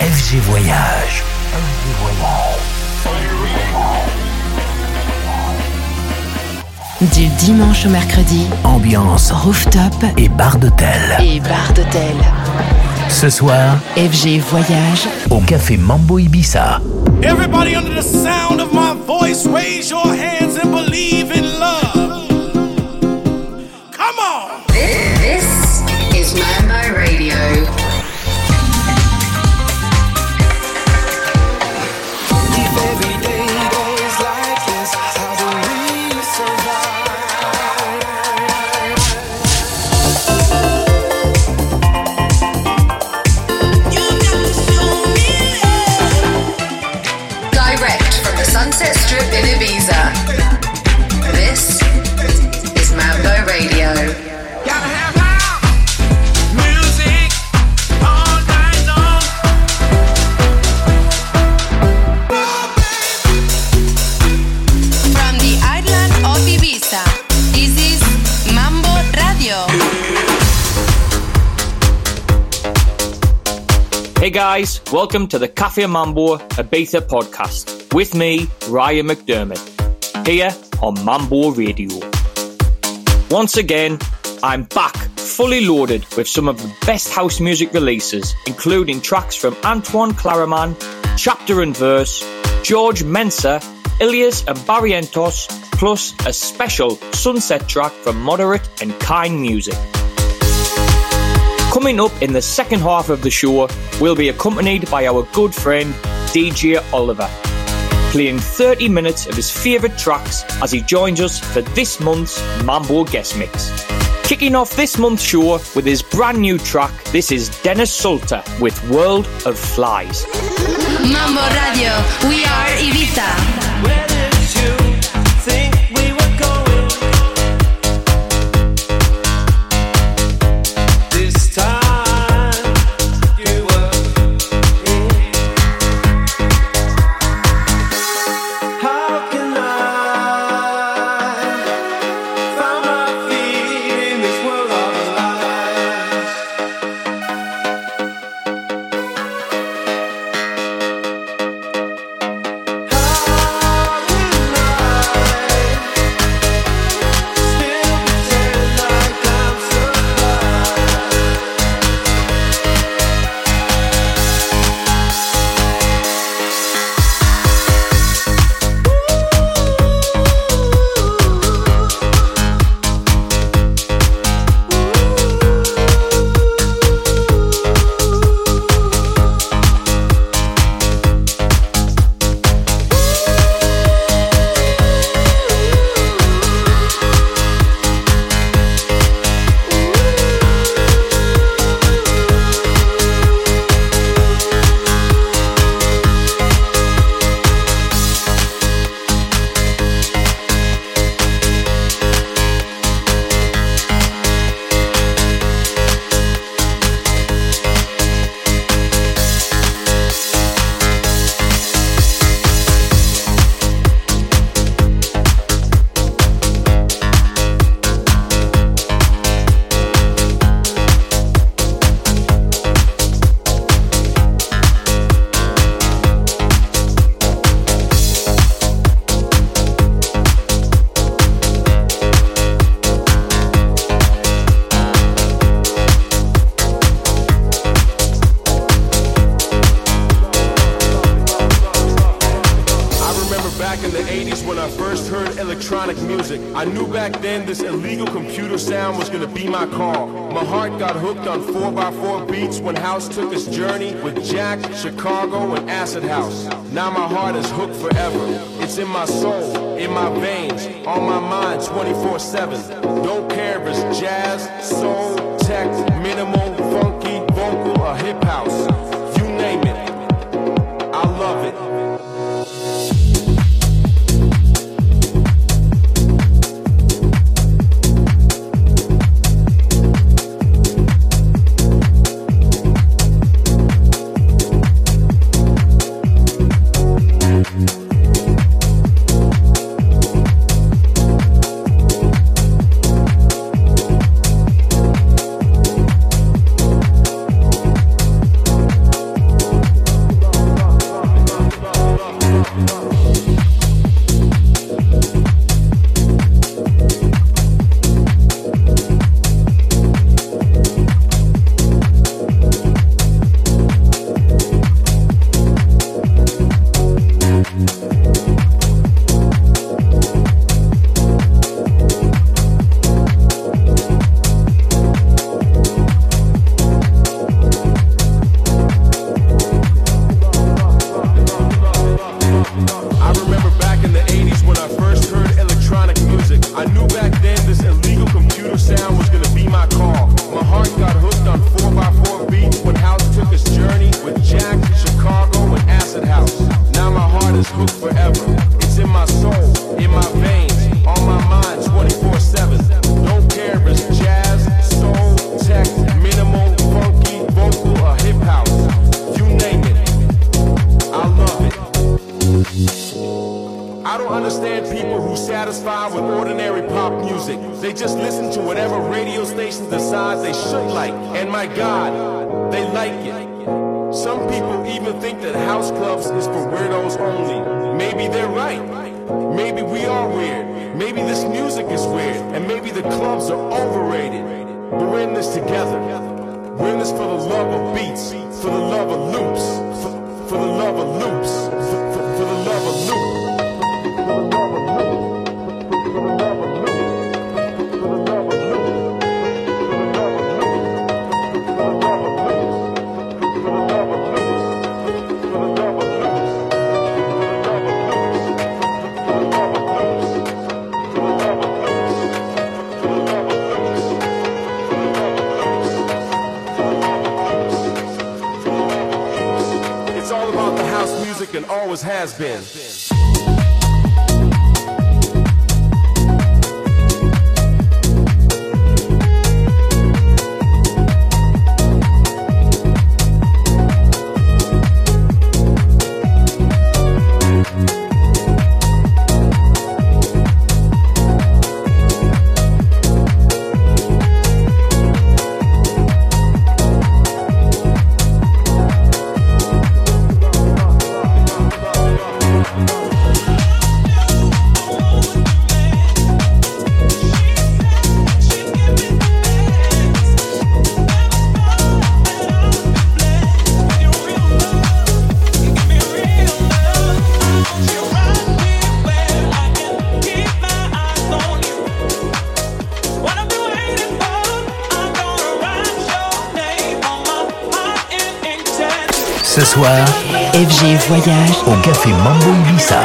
FG Voyage. FG Voyage. Du dimanche au mercredi, Ambiance rooftop et bar d'hôtel. et bar d'hôtel. Ce soir, FG Voyage, au café Mambo Ibiza. Everybody under the sound of my voice, raise your hands and believe in guys, welcome to the Cafe Mambo Ibiza podcast with me, Ryan McDermott, here on Mambo Radio. Once again, I'm back fully loaded with some of the best house music releases, including tracks from Antoine Clamaran, Chapter and Verse, George Mensa, Ilias and Barrientos, plus a special sunset track from Moderate and Kind Music. Coming up in the second half of the show, we'll be accompanied by our good friend DJ Oliver, playing 30 minutes of his favourite tracks as he joins us for this month's Mambo Guest Mix. Kicking off this month's show with his brand new track, this is Dennis Sulta with World of Flies. Mambo Radio, we are Ibiza. Music. I knew back then this illegal computer sound was gonna be my call. My heart got hooked on 4x4 beats when House took its journey with Jack, Chicago, and Acid House. Now my heart is hooked forever. It's in my soul, in my veins, on my mind 24 7. Don't care if it's jazz, soul, tech, minimal, funky, vocal, or hip house. Ce soir, FG Voyage au Café Mambo Ibiza.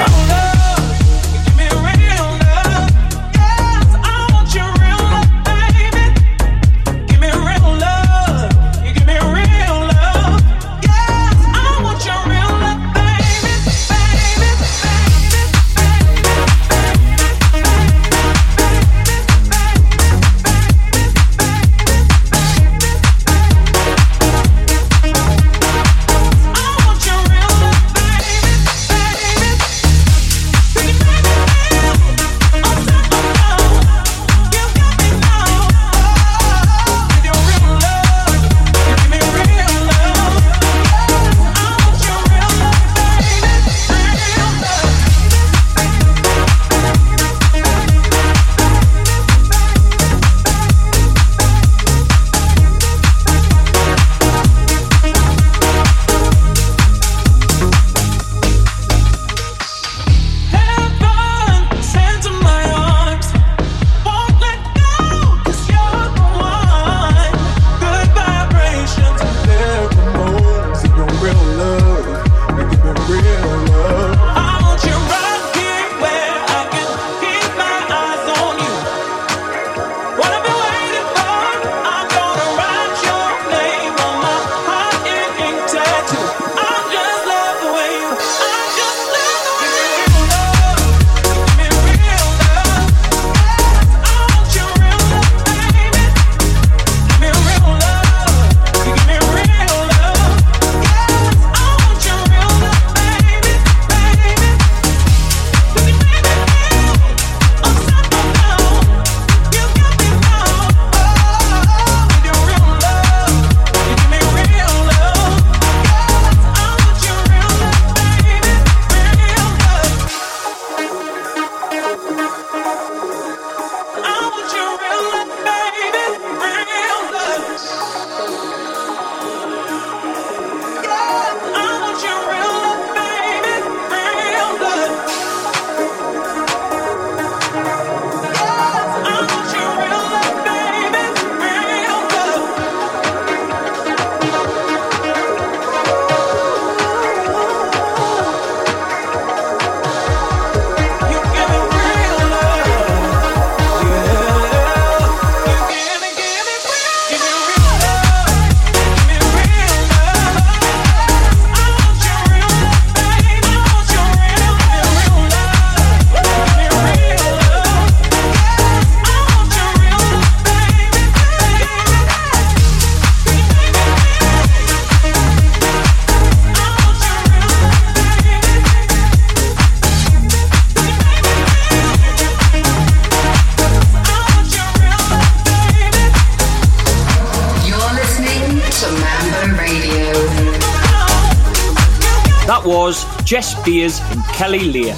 Spears and Kelly Lear,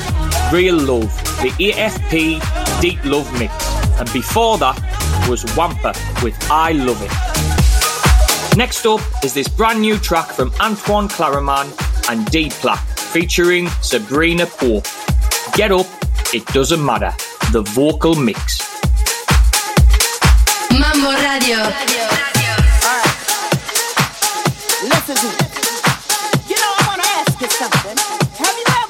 Real Love, the EFP Deep Love Mix. And before that was Wampa with I Love It. Next up is this brand new track from Antoine Clamaran and D Plaque featuring Sabrina Pope. Get up, it doesn't matter. The vocal mix. Mambo Radio. Tell me that.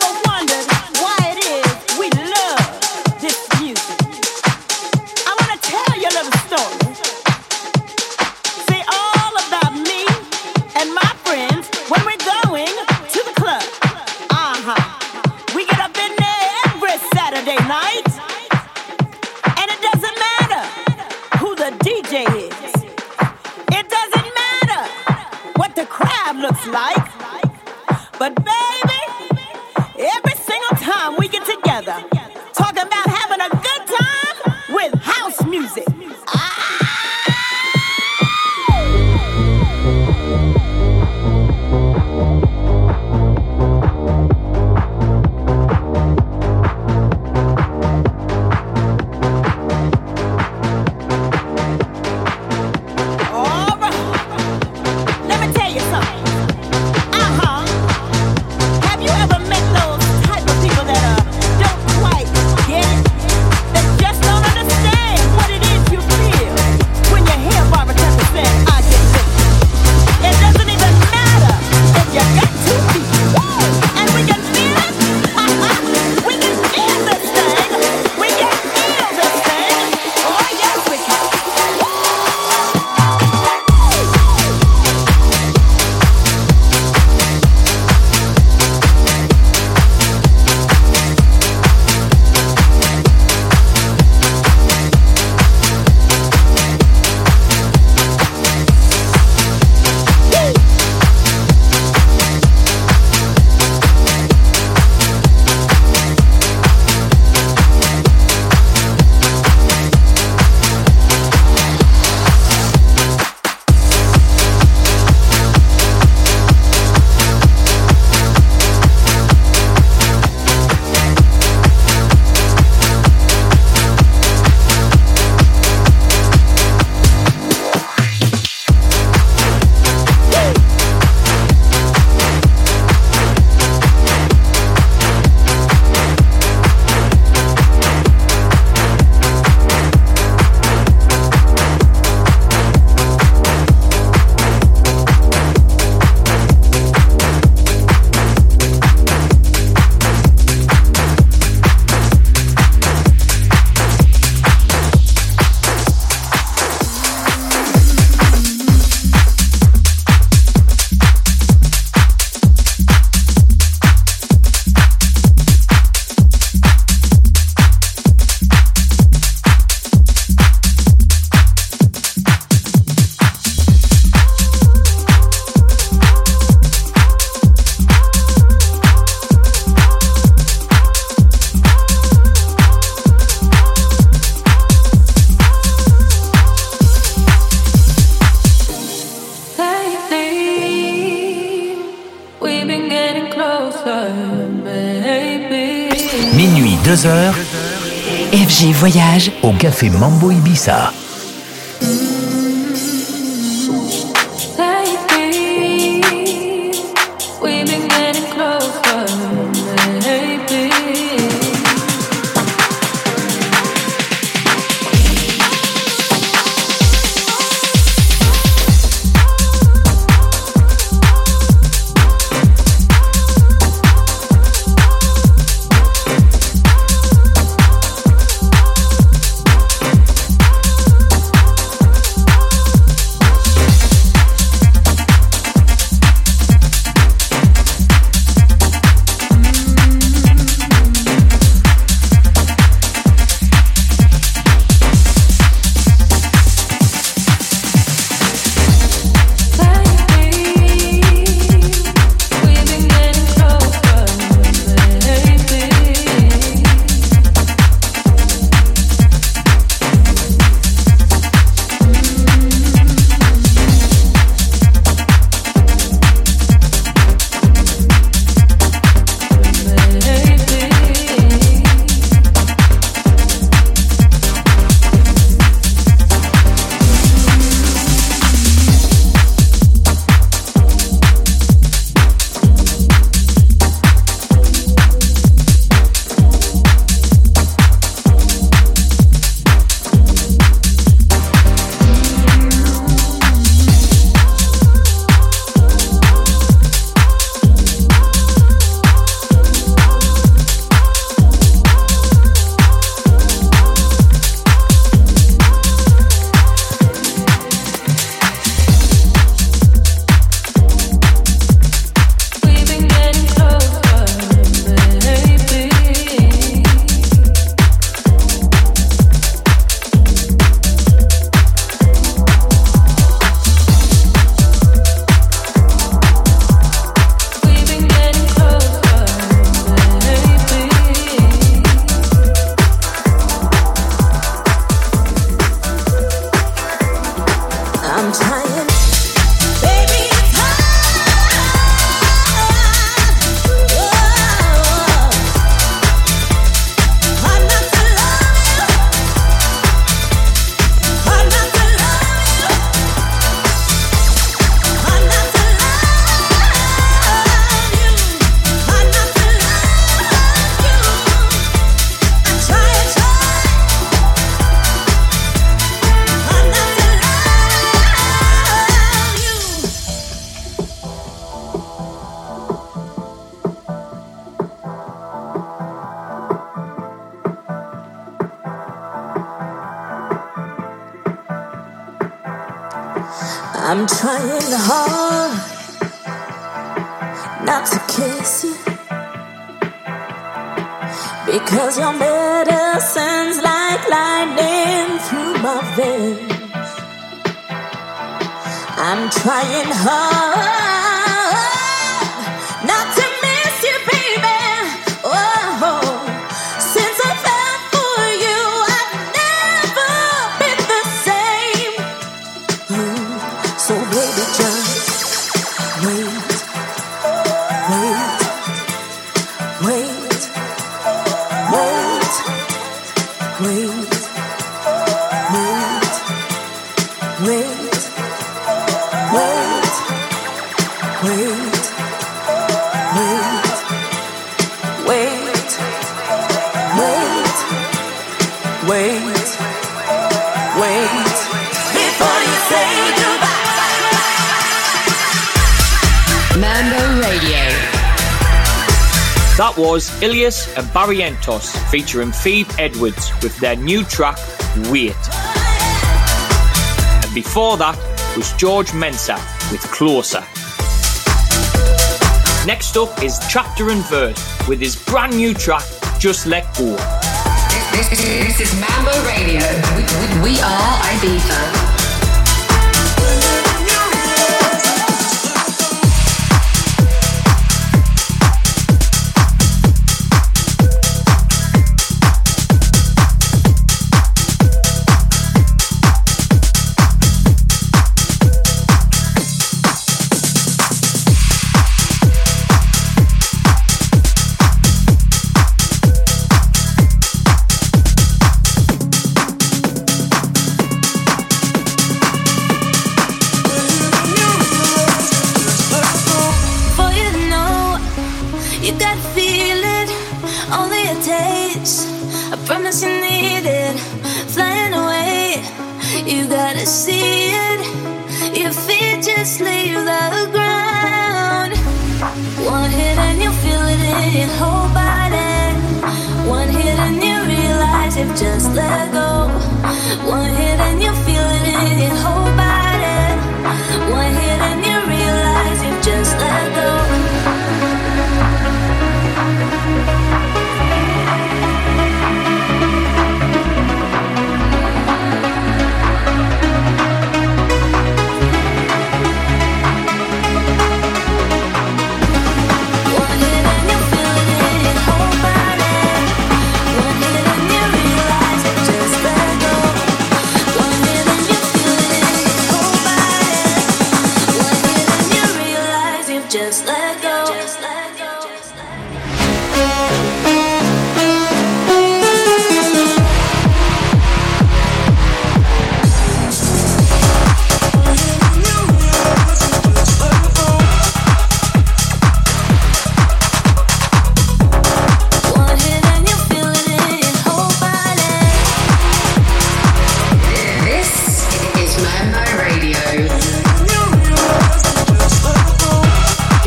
Café Mambo Ibiza. Trying hard not to kiss you because your medicine's like lightning through my veins. I'm trying hard. Was Ilias and Barrientos featuring Phoebe Edwards with their new track, Wait. And before that was George Mensa with Closer. Next up is Chapter and Verse with his brand new track, Just Let Go. This, this, this is Mambo Radio. We, we, we are Ibiza.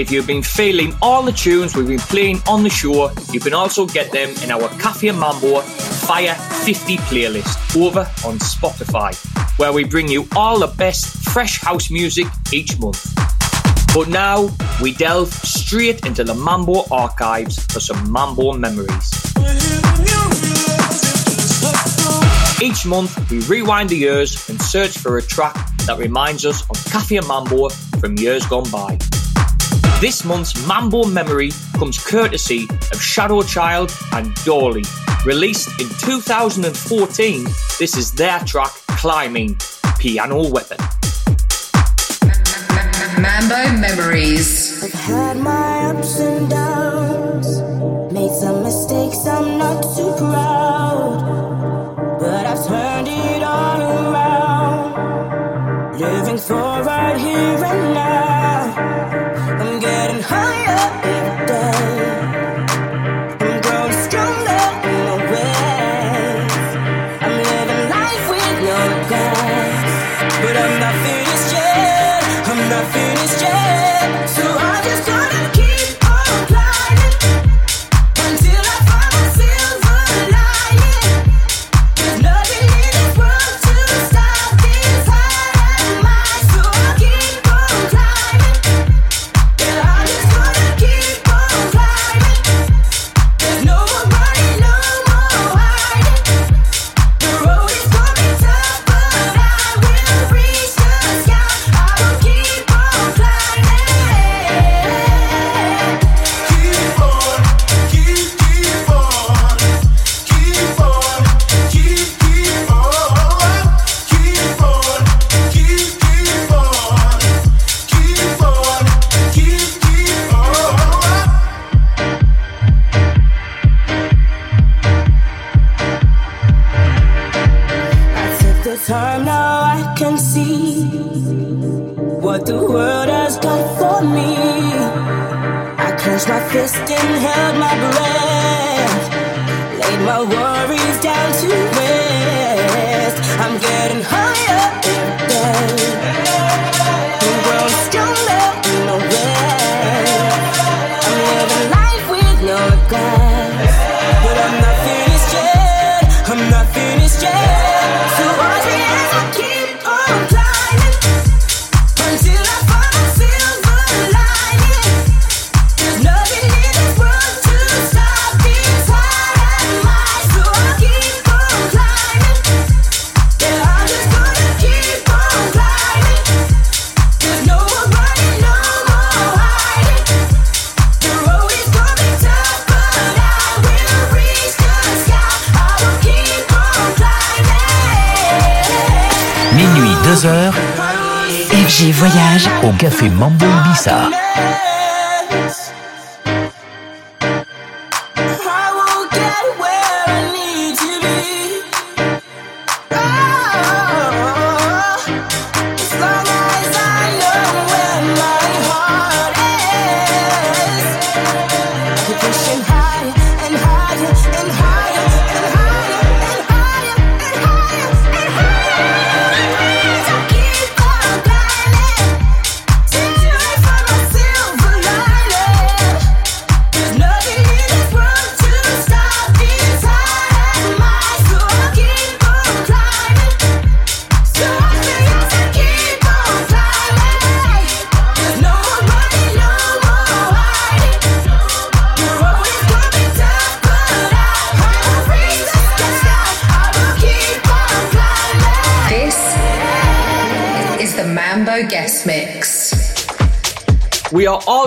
If you've been feeling all the tunes we've been playing on the show, you can also get them in our Cafe Mambo Fire 50 playlist over on Spotify, where we bring you all the best fresh house music each month. But now we delve straight into the Mambo archives for some Mambo memories. Each month, we rewind the years and search for a track that reminds us of Cafe Mambo from years gone by. This month's Mambo memory comes courtesy of Shadow Child and Doorly. Released in 2014, this is their track Climbing Piano Weapon. Mambo Memories. I've had my ups and downs, made some mistakes, I'm not too proud.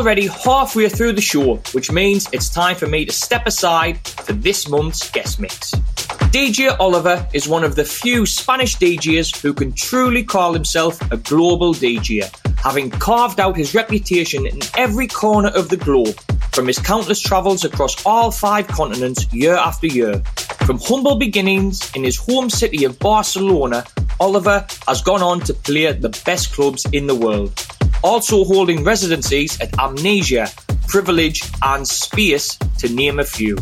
Already halfway through the show, which means it's time for me to step aside for this month's guest mix. DJ Oliver is one of the few Spanish DJs who can truly call himself a global DJ, having carved out his reputation in every corner of the globe, from his countless travels across all five continents year after year. From humble beginnings in his home city of Barcelona, Oliver has gone on to play at the best clubs in the world also holding residencies at Amnesia, Privilege, and Space, to name a few.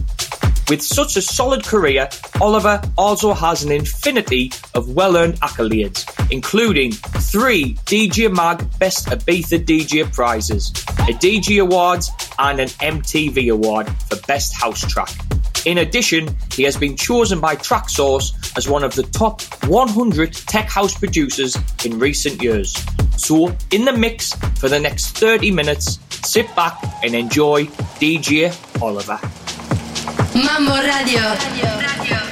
With such a solid career, Oliver also has an infinity of well earned accolades, including three DJ Mag Best Ibiza DJ prizes, a DJ Awards, and an MTV Award for Best House Track. In addition, he has been chosen by Traxsource as one of the top 100 tech house producers in recent years. So, in the mix for the next 30 minutes, sit back and enjoy DJ Oliver. Mambo Radio. Higher.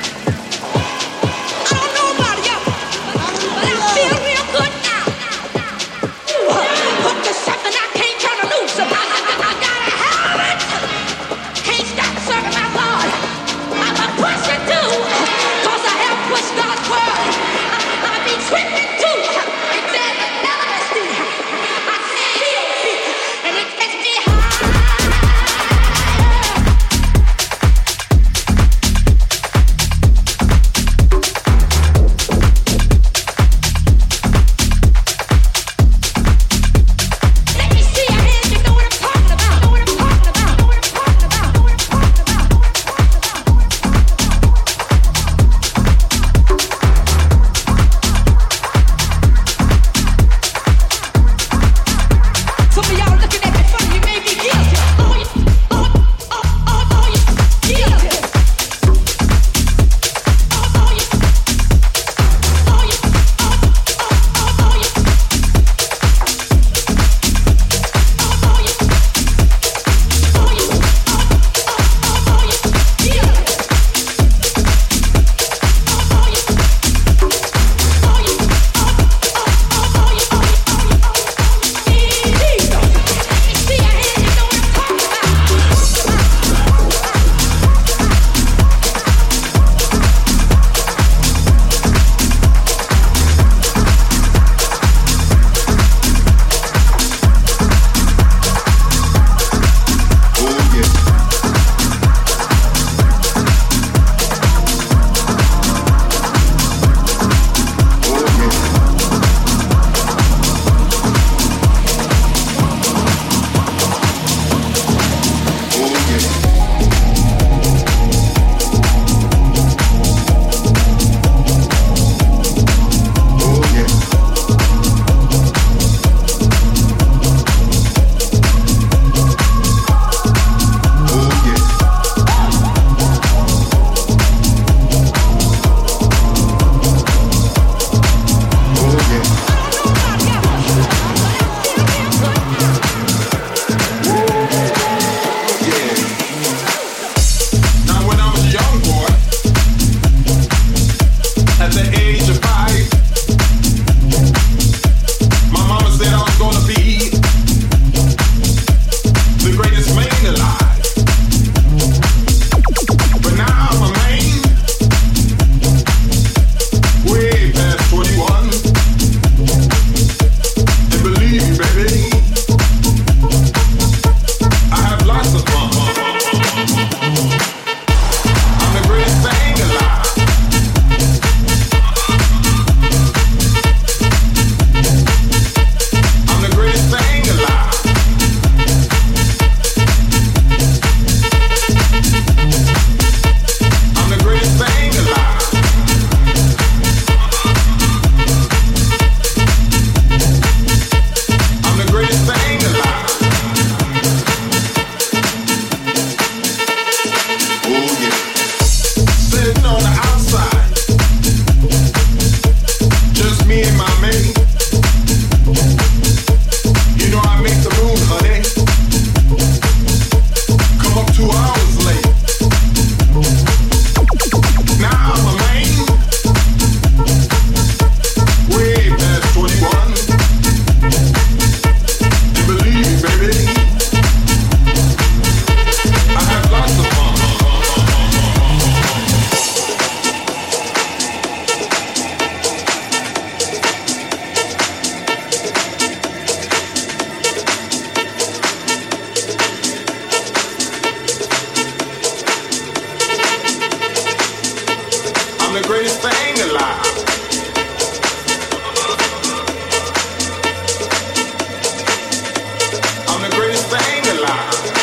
rock.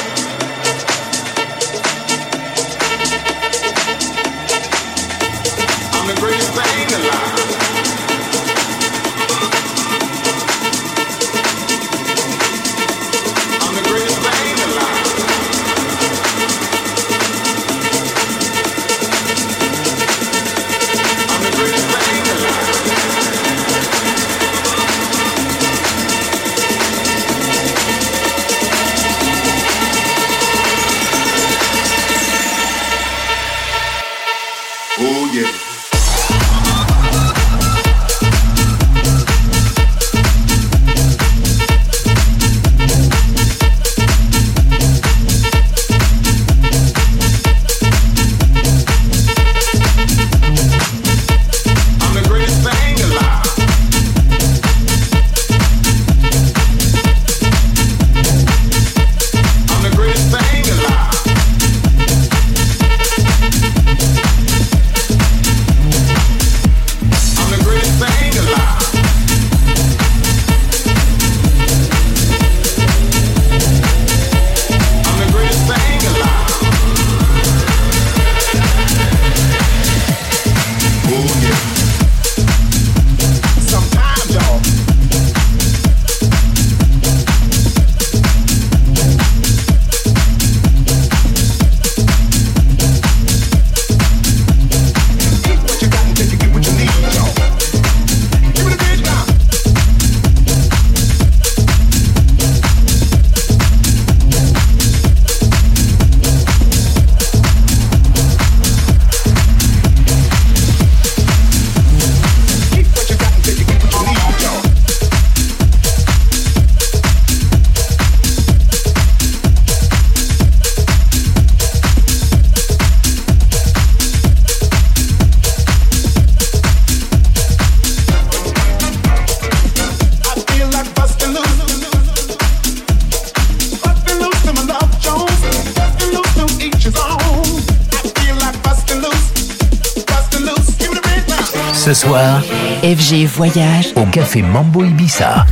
FG Voyage au Café Mambo Ibiza.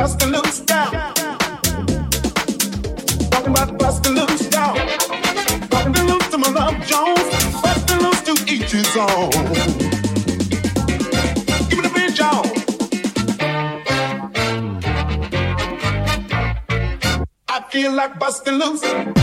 busting loose down. Talking about busting loose down. Busting loose to my love Jones. Busting loose to each and all. Give me the bridge, y'all. I feel like busting loose.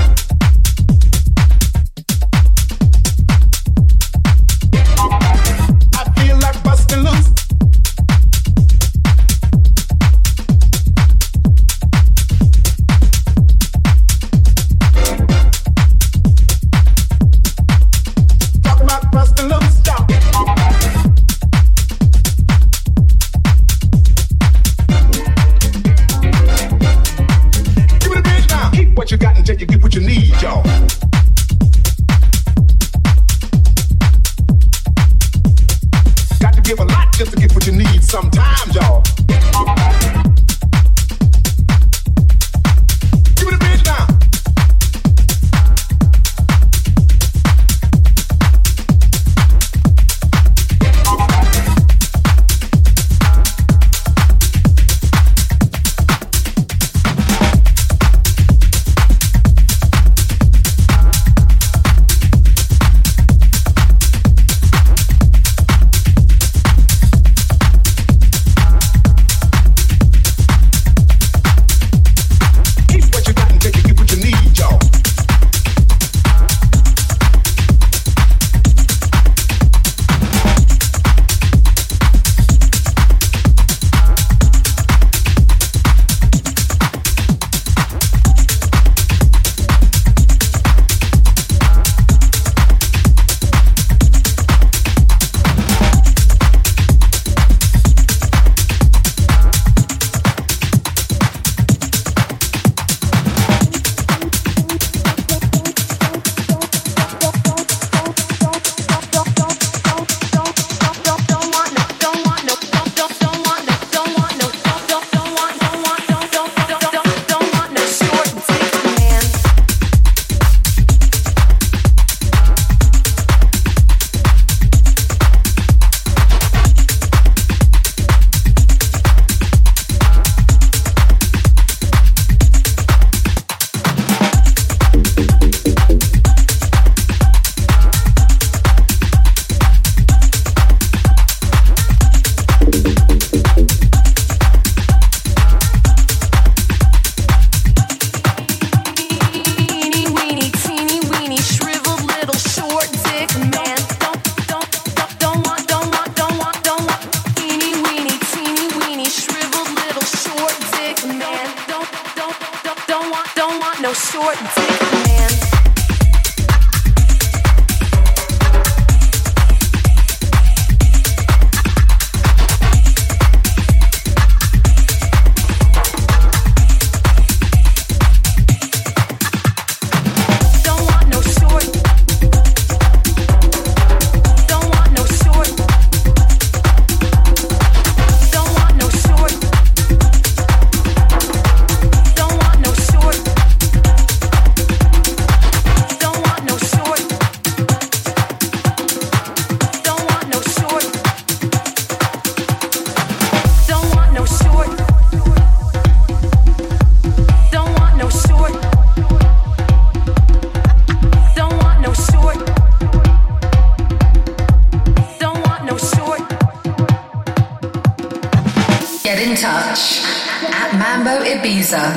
touch at Mambo Ibiza.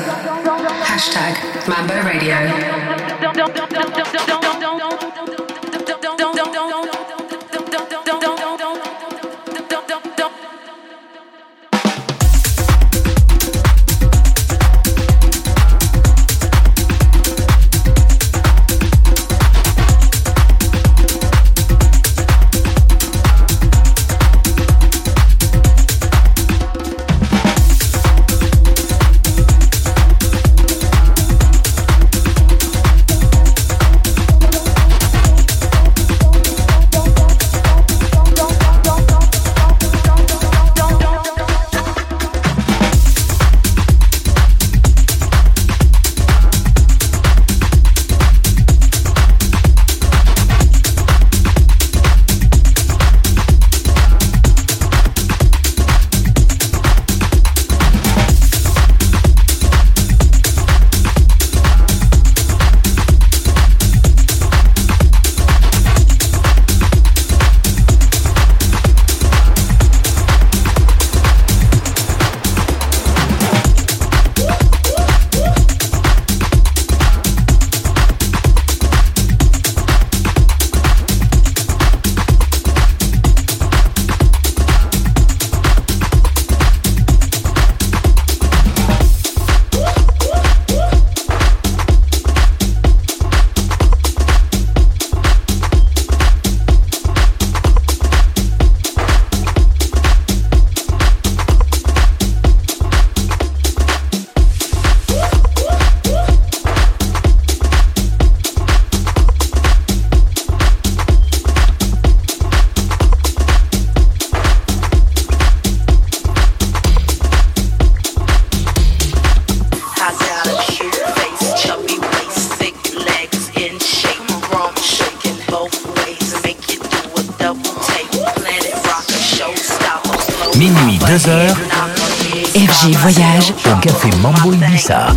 Hashtag Mambo Radio. 22h, FG Voyage au Café Mambo Ibiza.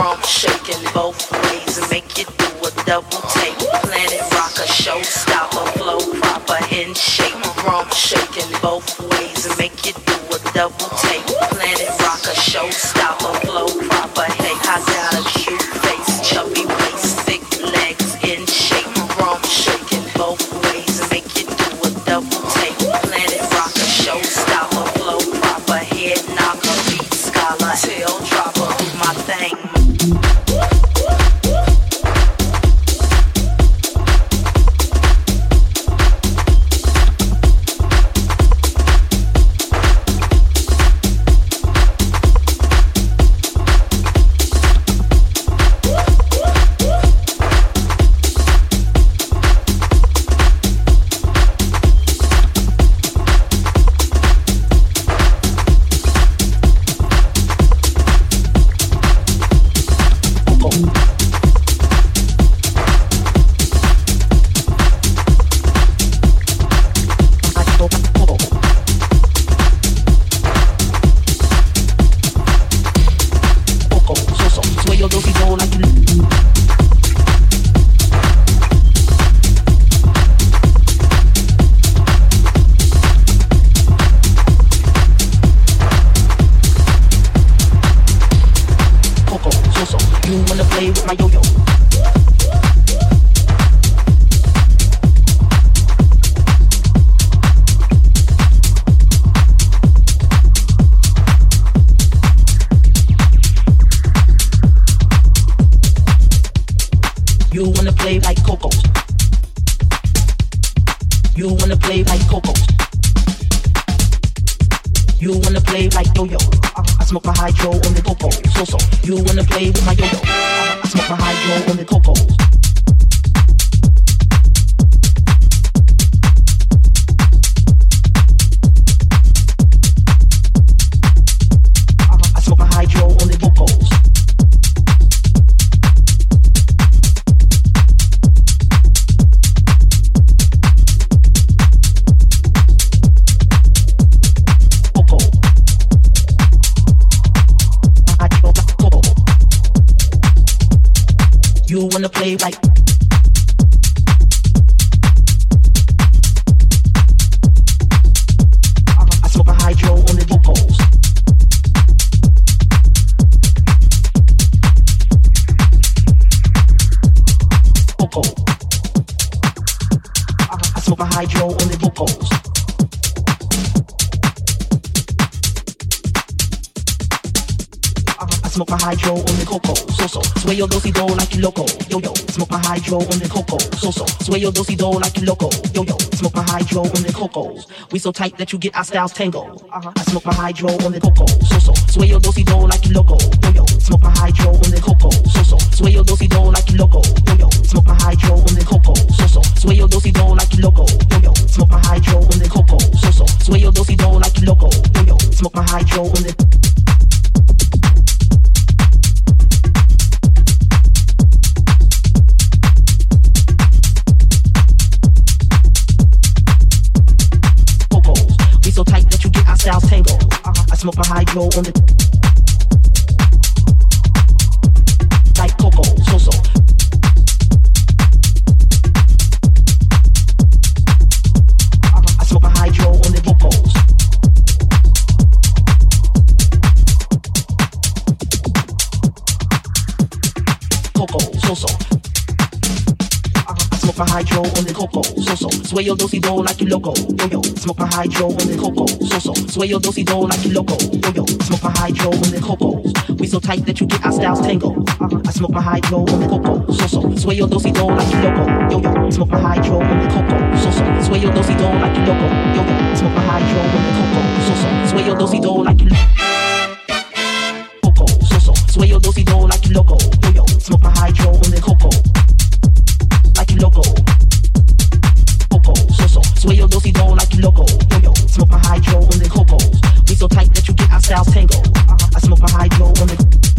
chrome shaking both ways and make you do a double take. Planet rocker, showstopper, flow proper in shape. Chrome shaking both ways and make you do a double take. Planet rocker, showstopper, flow on the coco. So so. You wanna play with my yo-yo. I smoke my hydro on the coco. Your dosey do like you loco, yo yo. Smoke my hydro on the coco, so so. Sway your dosey do like you loco, yo yo. Smoke my hydro on the cocos. We so tight that you get our styles tangled. Uh-huh. I smoke my hydro on the coco, so so. Sway your dosey do like you loco, yo yo. Smoke my hydro on the coco, so so. Sway your dosey do like you loco, yo yo. Smoke my hydro on the coco, so so. Sway your dosey do like you loco, yo yo. Smoke my hydro on the coco, so so. Sway your dosey do like you loco, yo yo. Smoke my hydro on the hydro on the like coco, so so. I smoke my hydro on the vocals. Coco, so so. My hydro on the coco, so so. Sway your dosey do like you loco, yo yo. Smoke my hydro on the coco, so so. Sway your dosey do like you loco, yo yo. Smoke my hydro on the cocos. We so tight that you get our styles tangled. I smoke my hydro on the coco, so so. Sway your dosey do like you loco, yo yo. Smoke my hydro on the coco, so so. Sway your dosey do like you loco, yo yo. Smoke my hydro on the coco, so so. Sway your dosey do like you coco, so so. Sway your dosey do like you loco, yo yo. Smoke my hydro on the coco styles tangled. Uh-huh. I smoke my high hydro on the.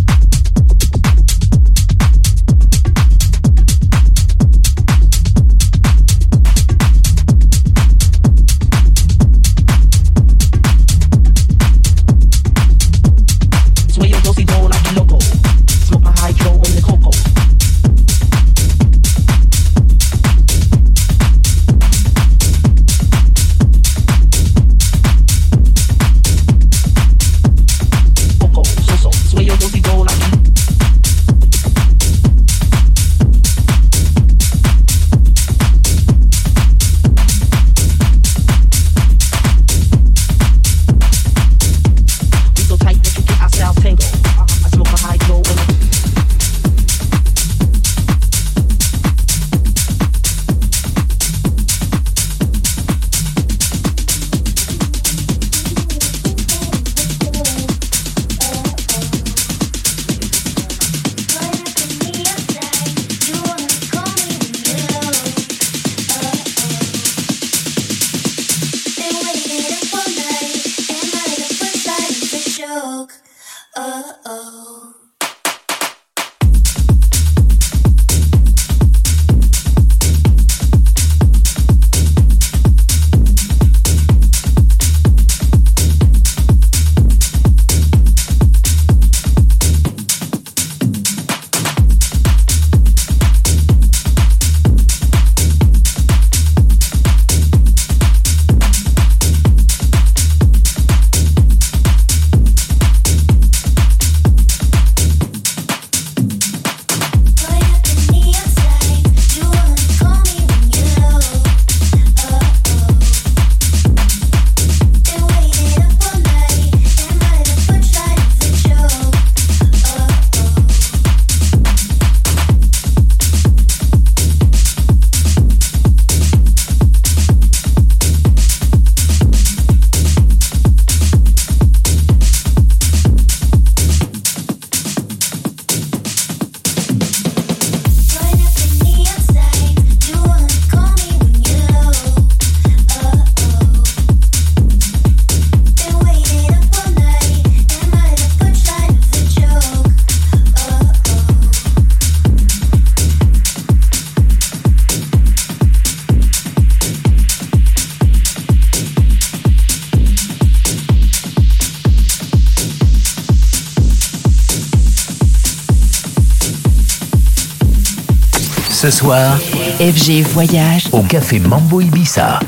FG Voyage au Café Mambo Ibiza.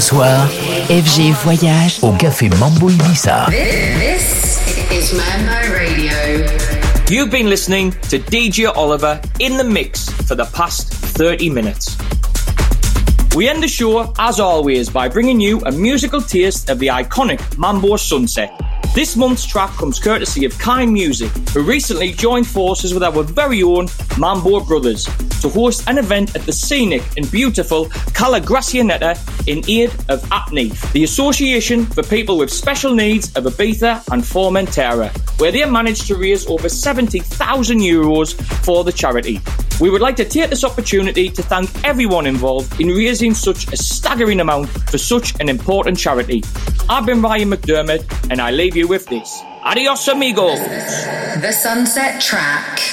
Ce soir, FG Voyage au Café Mambo Ibiza. This is Mambo Radio. You've been listening to DJ Oliver in the mix for the past 30 minutes. We end the show, as always, by bringing you a musical taste of the iconic Mambo Sunset. This month's track comes courtesy of Kind Music, who recently joined forces with our very own Mambo Brothers to host an event at the scenic and beautiful Cala Gracioneta in aid of APNEEF, the Association for People with Special Needs of Ibiza and Formentera, where they managed to raise over 70,000 euros for the charity. We would like to take this opportunity to thank everyone involved in raising such a staggering amount for such an important charity. I've been Ryan McDermott, and I leave you with this. Adios, amigos. The Sunset Track.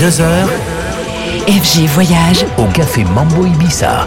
Minuit 2 heures FG Voyage au Café Mambo Ibiza.